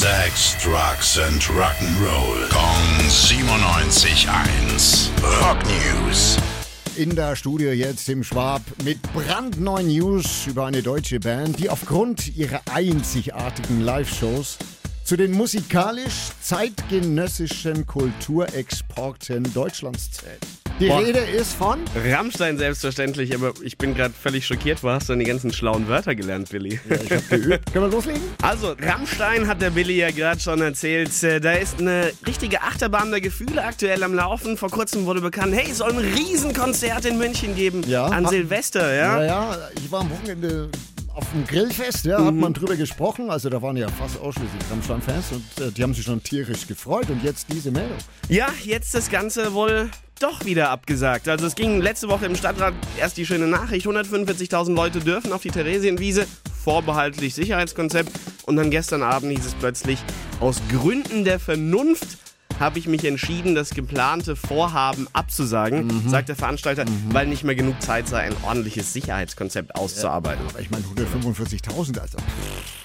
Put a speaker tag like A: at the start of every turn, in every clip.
A: Sex, Drugs and Rock'n'Roll. Kong 97.1. Rock News.
B: In der Studio jetzt Tim Schwab mit brandneuen News über eine deutsche Band, die aufgrund ihrer einzigartigen Live-Shows zu den musikalisch zeitgenössischen Kulturexporten Deutschlands zählt. Die
C: Boah.
B: Rede ist von
C: Rammstein selbstverständlich, aber ich bin gerade völlig schockiert. Wo hast du denn die ganzen schlauen Wörter gelernt, Billy?
B: Ich hab geübt. Können wir loslegen?
C: Also, Rammstein hat der Billy ja gerade schon erzählt. äh, Da ist eine richtige Achterbahn der Gefühle aktuell am Laufen. Vor kurzem wurde bekannt, hey, es soll ein Riesenkonzert in München geben.
B: Ja.
C: An
B: Ha-
C: Silvester, ja?
B: Naja, ich war am Wochenende auf dem Grillfest, ja, hat man drüber gesprochen. Also da waren ja fast ausschließlich Rammstein-Fans und äh, die haben sich schon tierisch gefreut. Und jetzt diese Meldung.
C: Ja, jetzt das Ganze wohl doch wieder abgesagt. Also es ging letzte Woche im Stadtrat erst die schöne Nachricht, 145.000 Leute dürfen auf die Theresienwiese, vorbehaltlich Sicherheitskonzept. Und dann gestern Abend hieß es plötzlich, aus Gründen der Vernunft habe ich mich entschieden, das geplante Vorhaben abzusagen, sagt der Veranstalter, weil nicht mehr genug Zeit sei, ein ordentliches Sicherheitskonzept auszuarbeiten.
B: Aber ich meine 145.000, also.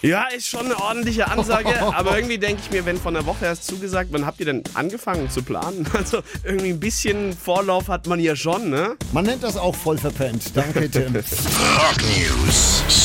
C: Ja, ist schon eine ordentliche Ansage, aber irgendwie denke ich mir, wenn von der Woche erst zugesagt, wann habt ihr denn angefangen zu planen? Also irgendwie ein bisschen Vorlauf hat man ja schon, ne?
B: Man nennt das auch voll verpennt. Danke, Tim.
A: Rock News.